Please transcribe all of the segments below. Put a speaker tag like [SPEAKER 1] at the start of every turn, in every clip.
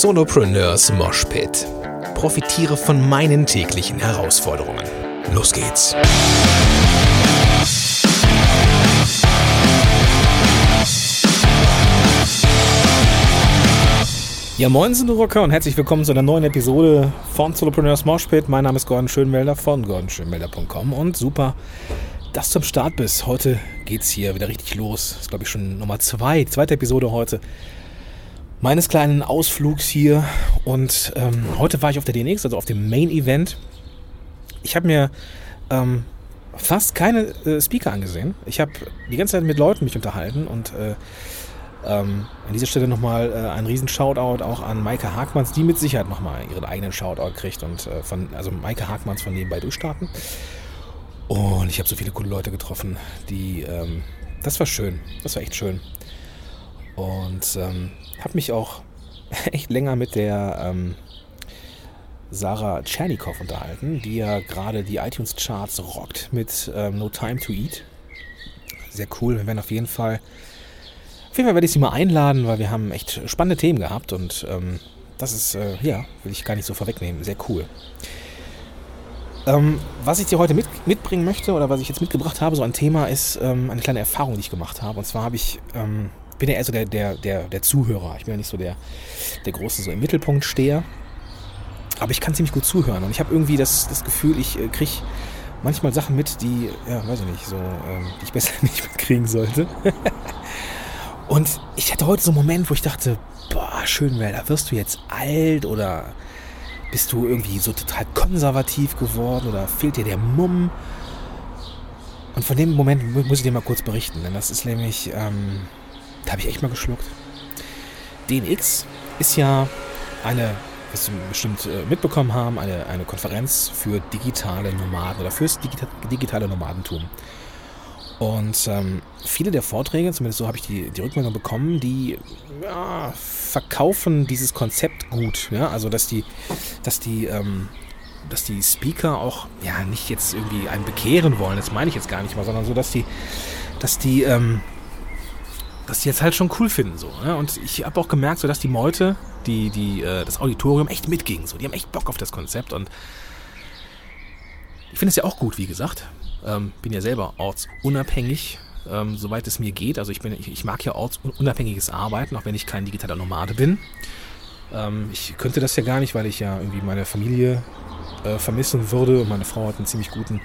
[SPEAKER 1] Solopreneurs Moshpit. Profitiere von meinen täglichen Herausforderungen. Los geht's.
[SPEAKER 2] Ja, moin, sind Rocker und herzlich willkommen zu einer neuen Episode von Solopreneurs Moshpit. Mein Name ist Gordon Schönmelder von gordonschönmelder.com und super, dass du am Start bist. Heute geht's hier wieder richtig los. Das ist, glaube ich, schon Nummer zwei, zweite Episode heute meines kleinen Ausflugs hier. Und ähm, heute war ich auf der DNX, also auf dem Main Event. Ich habe mir ähm, fast keine äh, Speaker angesehen. Ich habe die ganze Zeit mit Leuten mich unterhalten und äh, ähm, an dieser Stelle nochmal äh, ein riesen Shoutout auch an Maike Hagmanns, die mit Sicherheit nochmal ihren eigenen Shoutout kriegt und äh, von, also Maike Hagmanns von nebenbei durchstarten. Und ich habe so viele coole Leute getroffen, die, ähm, das war schön, das war echt schön. Und ähm, habe mich auch echt länger mit der ähm, Sarah Tschernikow unterhalten, die ja gerade die iTunes-Charts rockt mit ähm, No Time to Eat. Sehr cool. Wir werden auf jeden Fall, auf jeden Fall werde ich sie mal einladen, weil wir haben echt spannende Themen gehabt und ähm, das ist, äh, ja, will ich gar nicht so vorwegnehmen. Sehr cool. Ähm, was ich dir heute mit, mitbringen möchte oder was ich jetzt mitgebracht habe, so ein Thema, ist ähm, eine kleine Erfahrung, die ich gemacht habe. Und zwar habe ich ähm, bin ja eher so der, der, der, der Zuhörer. Ich bin ja nicht so der, der große, so im Mittelpunkt steher. Aber ich kann ziemlich gut zuhören. Und ich habe irgendwie das, das Gefühl, ich äh, kriege manchmal Sachen mit, die, ja, weiß ich nicht, so, ähm, die ich besser nicht mitkriegen sollte. Und ich hatte heute so einen Moment, wo ich dachte, boah, schön wäre, da wirst du jetzt alt oder bist du irgendwie so total konservativ geworden oder fehlt dir der Mumm? Und von dem Moment muss ich dir mal kurz berichten, denn das ist nämlich, ähm, da habe ich echt mal geschluckt. DNX ist ja eine, was Sie bestimmt äh, mitbekommen haben, eine, eine Konferenz für digitale Nomaden oder fürs digitale Nomadentum. Und ähm, viele der Vorträge, zumindest so habe ich die, die Rückmeldung bekommen, die ja, verkaufen dieses Konzept gut. Ja? Also dass die, dass die, ähm, dass die Speaker auch ja nicht jetzt irgendwie einen bekehren wollen, das meine ich jetzt gar nicht mal, sondern so, dass die, dass die ähm, dass die jetzt halt schon cool finden. So, ne? Und ich habe auch gemerkt, so dass die Meute, die, die, äh, das Auditorium echt mitging. So. Die haben echt Bock auf das Konzept. Und ich finde es ja auch gut, wie gesagt. Ähm, bin ja selber ortsunabhängig, ähm, soweit es mir geht. Also ich, bin, ich, ich, mag ja ortsunabhängiges Arbeiten, auch wenn ich kein digitaler Nomade bin. Ähm, ich könnte das ja gar nicht, weil ich ja irgendwie meine Familie äh, vermissen würde und meine Frau hat einen ziemlich guten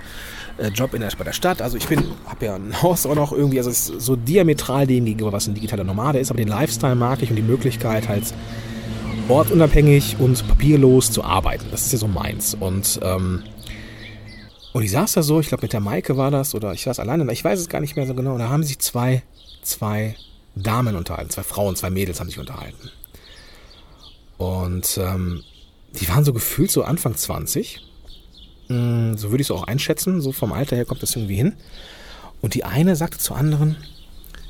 [SPEAKER 2] äh, Job in der, bei der Stadt. Also ich bin, habe ja ein Haus auch noch irgendwie, also es ist so diametral dem gegenüber, was ein digitaler Nomade ist, aber den Lifestyle mag ich und die Möglichkeit halt ortunabhängig und papierlos zu arbeiten. Das ist ja so meins. Und, ähm, und ich saß da so, ich glaube mit der Maike war das, oder ich saß alleine, ich weiß es gar nicht mehr so genau. Und da haben sich zwei, zwei Damen unterhalten, zwei Frauen, zwei Mädels haben sich unterhalten. Und ähm, die waren so gefühlt so Anfang 20 Mm, so würde ich es auch einschätzen. So vom Alter her kommt das irgendwie hin. Und die eine sagte zur anderen,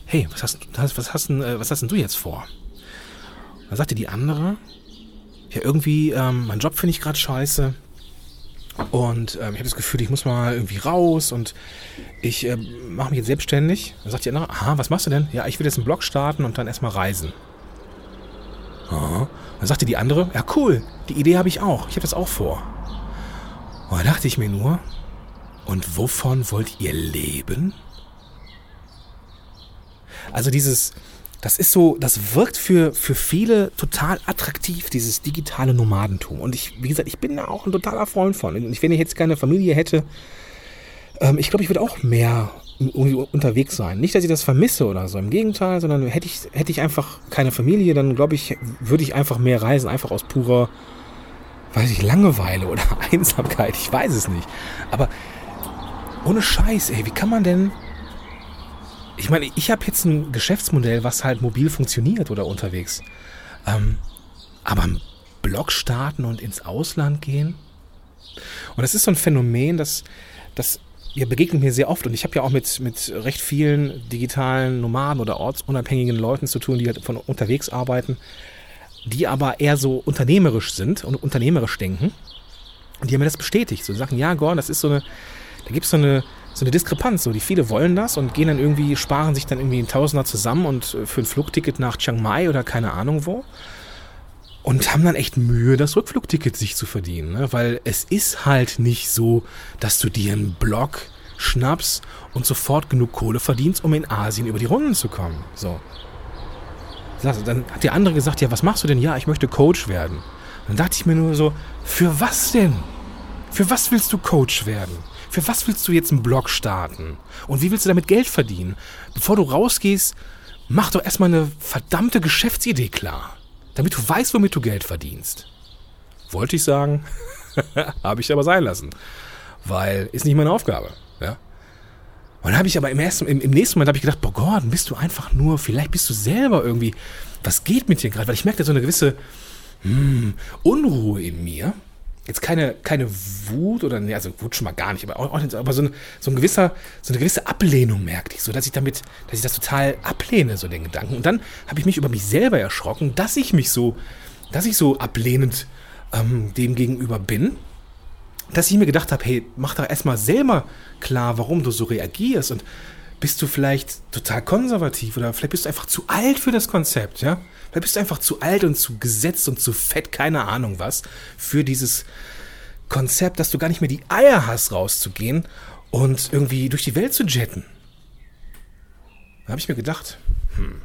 [SPEAKER 2] hey, was hast, was hast, äh, was hast denn du jetzt vor? Da sagte die andere, ja, irgendwie, ähm, mein Job finde ich gerade scheiße. Und ähm, ich habe das Gefühl, ich muss mal irgendwie raus und ich äh, mache mich jetzt selbstständig. Dann sagt die andere, aha, was machst du denn? Ja, ich will jetzt einen Blog starten und dann erstmal reisen. Aha. Dann sagte die andere, ja cool, die Idee habe ich auch. Ich habe das auch vor. Und da dachte ich mir nur, und wovon wollt ihr leben? Also dieses, das ist so, das wirkt für, für viele total attraktiv, dieses digitale Nomadentum. Und ich, wie gesagt, ich bin da auch ein totaler Freund von. Und wenn ich jetzt keine Familie hätte, ähm, ich glaube, ich würde auch mehr unterwegs sein. Nicht, dass ich das vermisse oder so, im Gegenteil, sondern hätte ich, hätte ich einfach keine Familie, dann glaube ich, würde ich einfach mehr reisen, einfach aus purer weiß ich, Langeweile oder Einsamkeit, ich weiß es nicht. Aber ohne Scheiß, ey, wie kann man denn. Ich meine, ich habe jetzt ein Geschäftsmodell, was halt mobil funktioniert oder unterwegs. Ähm, aber einen Blog starten und ins Ausland gehen? Und das ist so ein Phänomen, das, das ja, begegnet mir sehr oft. Und ich habe ja auch mit, mit recht vielen digitalen Nomaden oder ortsunabhängigen Leuten zu tun, die halt von unterwegs arbeiten die aber eher so unternehmerisch sind und unternehmerisch denken. Und die haben mir das bestätigt. So sagen, ja, Gordon, das ist so eine, da gibt es so eine, so eine Diskrepanz. So, die viele wollen das und gehen dann irgendwie, sparen sich dann irgendwie ein Tausender zusammen und äh, für ein Flugticket nach Chiang Mai oder keine Ahnung wo. Und haben dann echt Mühe, das Rückflugticket sich zu verdienen. Ne? Weil es ist halt nicht so, dass du dir einen Blog schnappst und sofort genug Kohle verdienst, um in Asien über die Runden zu kommen. So. Dann hat der andere gesagt, ja, was machst du denn? Ja, ich möchte Coach werden. dann dachte ich mir nur so, für was denn? Für was willst du Coach werden? Für was willst du jetzt einen Blog starten? Und wie willst du damit Geld verdienen? Bevor du rausgehst, mach doch erstmal eine verdammte Geschäftsidee klar damit du weißt, womit du Geld verdienst. Wollte ich sagen, habe ich aber sein lassen, weil ist nicht meine Aufgabe. Ja? Und dann habe ich aber im, ersten, im, im nächsten Moment habe ich gedacht, boah Gordon, bist du einfach nur, vielleicht bist du selber irgendwie, was geht mit dir gerade? Weil ich merke da so eine gewisse hm, Unruhe in mir jetzt keine, keine Wut oder, nee, also Wut schon mal gar nicht, aber, auch, aber so, ein, so, ein gewisser, so eine gewisse Ablehnung merkte ich, so dass ich damit, dass ich das total ablehne, so den Gedanken. Und dann habe ich mich über mich selber erschrocken, dass ich mich so, dass ich so ablehnend ähm, dem gegenüber bin, dass ich mir gedacht habe, hey, mach doch erstmal selber klar, warum du so reagierst und bist du vielleicht total konservativ oder vielleicht bist du einfach zu alt für das Konzept, ja? Vielleicht bist du einfach zu alt und zu gesetzt und zu fett, keine Ahnung was, für dieses Konzept, dass du gar nicht mehr die Eier hast, rauszugehen und irgendwie durch die Welt zu jetten. Da habe ich mir gedacht, hm,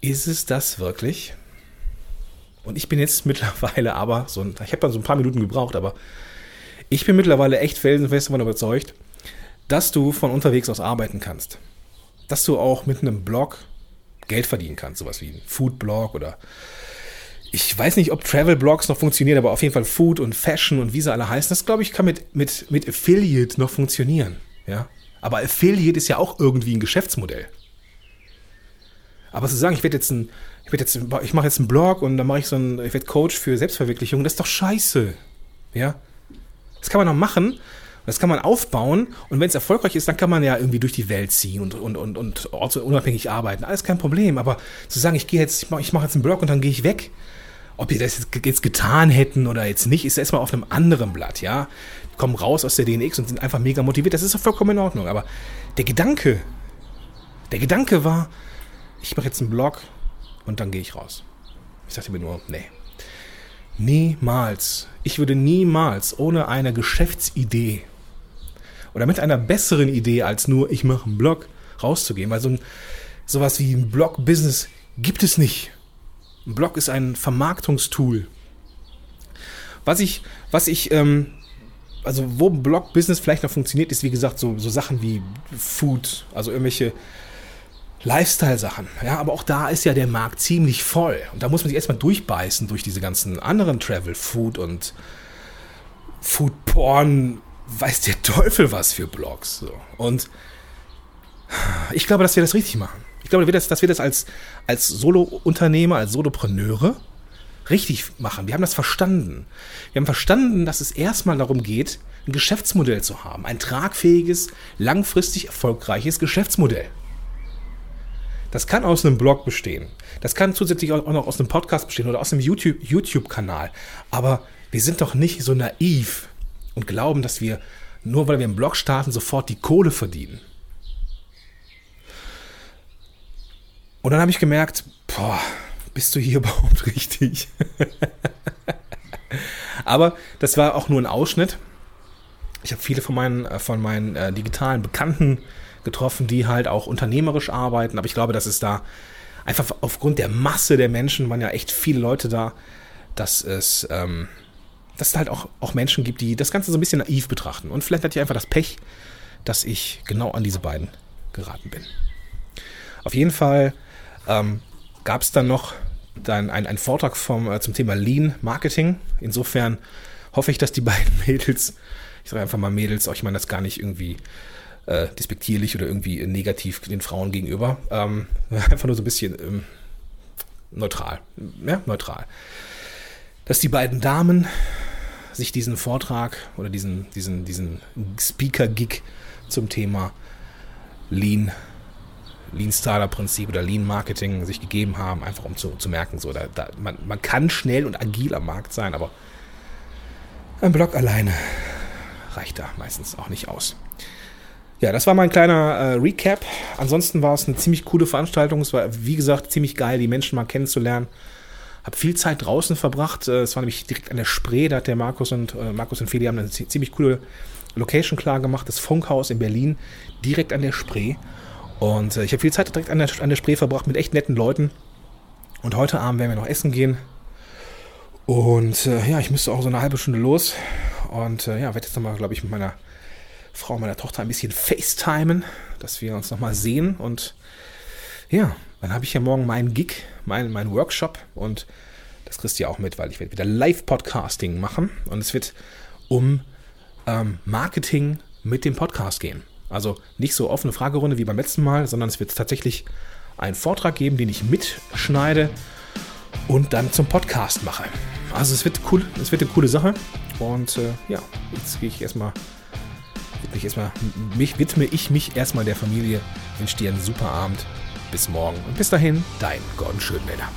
[SPEAKER 2] ist es das wirklich? Und ich bin jetzt mittlerweile aber, so ich habe dann so ein paar Minuten gebraucht, aber ich bin mittlerweile echt felsenfest davon überzeugt, dass du von unterwegs aus arbeiten kannst. Dass du auch mit einem Blog Geld verdienen kannst, sowas wie ein Food-Blog oder ich weiß nicht, ob Travel-Blogs noch funktionieren, aber auf jeden Fall Food und Fashion und wie sie alle heißen, das glaube ich kann mit, mit, mit Affiliate noch funktionieren. Ja? Aber Affiliate ist ja auch irgendwie ein Geschäftsmodell. Aber zu sagen, ich werde jetzt ein, ich ich mache jetzt einen Blog und dann mache ich so einen, ich werde Coach für Selbstverwirklichung, das ist doch scheiße. Ja? Das kann man noch machen, das kann man aufbauen und wenn es erfolgreich ist, dann kann man ja irgendwie durch die Welt ziehen und, und, und, und ortsunabhängig arbeiten. Alles kein Problem. Aber zu sagen, ich gehe jetzt, ich mache mach jetzt einen Blog und dann gehe ich weg, ob die das jetzt getan hätten oder jetzt nicht, ist erstmal auf einem anderen Blatt, ja. Die kommen raus aus der DNX und sind einfach mega motiviert. Das ist doch vollkommen in Ordnung. Aber der Gedanke, der Gedanke war, ich mache jetzt einen Blog und dann gehe ich raus. Ich dachte mir nur, nee. Niemals. Ich würde niemals ohne eine Geschäftsidee oder mit einer besseren Idee als nur, ich mache einen Blog, rauszugehen. Weil so ein, sowas wie ein Blog-Business gibt es nicht. Ein Blog ist ein Vermarktungstool. Was ich, was ich, ähm, also wo ein Blog-Business vielleicht noch funktioniert, ist wie gesagt so, so Sachen wie Food, also irgendwelche Lifestyle-Sachen. Ja, aber auch da ist ja der Markt ziemlich voll. Und da muss man sich erstmal durchbeißen durch diese ganzen anderen Travel, Food und Food Porn weiß der Teufel was für Blogs. So. Und ich glaube, dass wir das richtig machen. Ich glaube, dass wir das als, als Solo-Unternehmer, als Solopreneure richtig machen. Wir haben das verstanden. Wir haben verstanden, dass es erstmal darum geht, ein Geschäftsmodell zu haben. Ein tragfähiges, langfristig erfolgreiches Geschäftsmodell. Das kann aus einem Blog bestehen. Das kann zusätzlich auch noch aus einem Podcast bestehen oder aus einem YouTube-Kanal. Aber wir sind doch nicht so naiv, und glauben, dass wir nur weil wir einen Blog starten, sofort die Kohle verdienen. Und dann habe ich gemerkt, boah, bist du hier überhaupt richtig? Aber das war auch nur ein Ausschnitt. Ich habe viele von meinen, äh, von meinen äh, digitalen Bekannten getroffen, die halt auch unternehmerisch arbeiten. Aber ich glaube, dass es da einfach aufgrund der Masse der Menschen waren ja echt viele Leute da, dass es ähm, dass es halt auch, auch Menschen gibt, die das Ganze so ein bisschen naiv betrachten. Und vielleicht hatte ich einfach das Pech, dass ich genau an diese beiden geraten bin. Auf jeden Fall ähm, gab es dann noch dann einen, einen Vortrag vom, äh, zum Thema Lean Marketing. Insofern hoffe ich, dass die beiden Mädels, ich sage einfach mal Mädels, auch ich meine das gar nicht irgendwie äh, despektierlich oder irgendwie negativ den Frauen gegenüber, ähm, einfach nur so ein bisschen ähm, neutral. Ja, neutral. Dass die beiden Damen sich diesen Vortrag oder diesen, diesen, diesen Speaker-Gig zum Thema Lean, Lean Startup Prinzip oder Lean Marketing sich gegeben haben, einfach um zu, zu merken, so, da, da, man, man kann schnell und agil am Markt sein, aber ein Blog alleine reicht da meistens auch nicht aus. Ja, das war mein kleiner äh, Recap. Ansonsten war es eine ziemlich coole Veranstaltung. Es war, wie gesagt, ziemlich geil, die Menschen mal kennenzulernen habe viel Zeit draußen verbracht. Äh, es war nämlich direkt an der Spree, da hat der Markus und äh, Markus und Feli haben eine ziemlich coole Location klar gemacht, das Funkhaus in Berlin, direkt an der Spree. Und äh, ich habe viel Zeit direkt an der, an der Spree verbracht mit echt netten Leuten. Und heute Abend werden wir noch essen gehen. Und äh, ja, ich müsste auch so eine halbe Stunde los. Und äh, ja, werde jetzt nochmal, glaube ich, mit meiner Frau, meiner Tochter ein bisschen FaceTimen, dass wir uns nochmal sehen. Und ja, dann habe ich ja morgen meinen Gig, meinen, meinen Workshop. Und das kriegst du ja auch mit, weil ich werde wieder Live-Podcasting machen. Und es wird um ähm, Marketing mit dem Podcast gehen. Also nicht so offene Fragerunde wie beim letzten Mal, sondern es wird tatsächlich einen Vortrag geben, den ich mitschneide und dann zum Podcast mache. Also es wird cool, es wird eine coole Sache. Und äh, ja, jetzt gehe ich erstmal, widme ich erstmal, mich, widme ich mich erstmal der Familie, wünsche dir einen super Abend. Bis morgen und bis dahin, dein Gordon Schönwälder.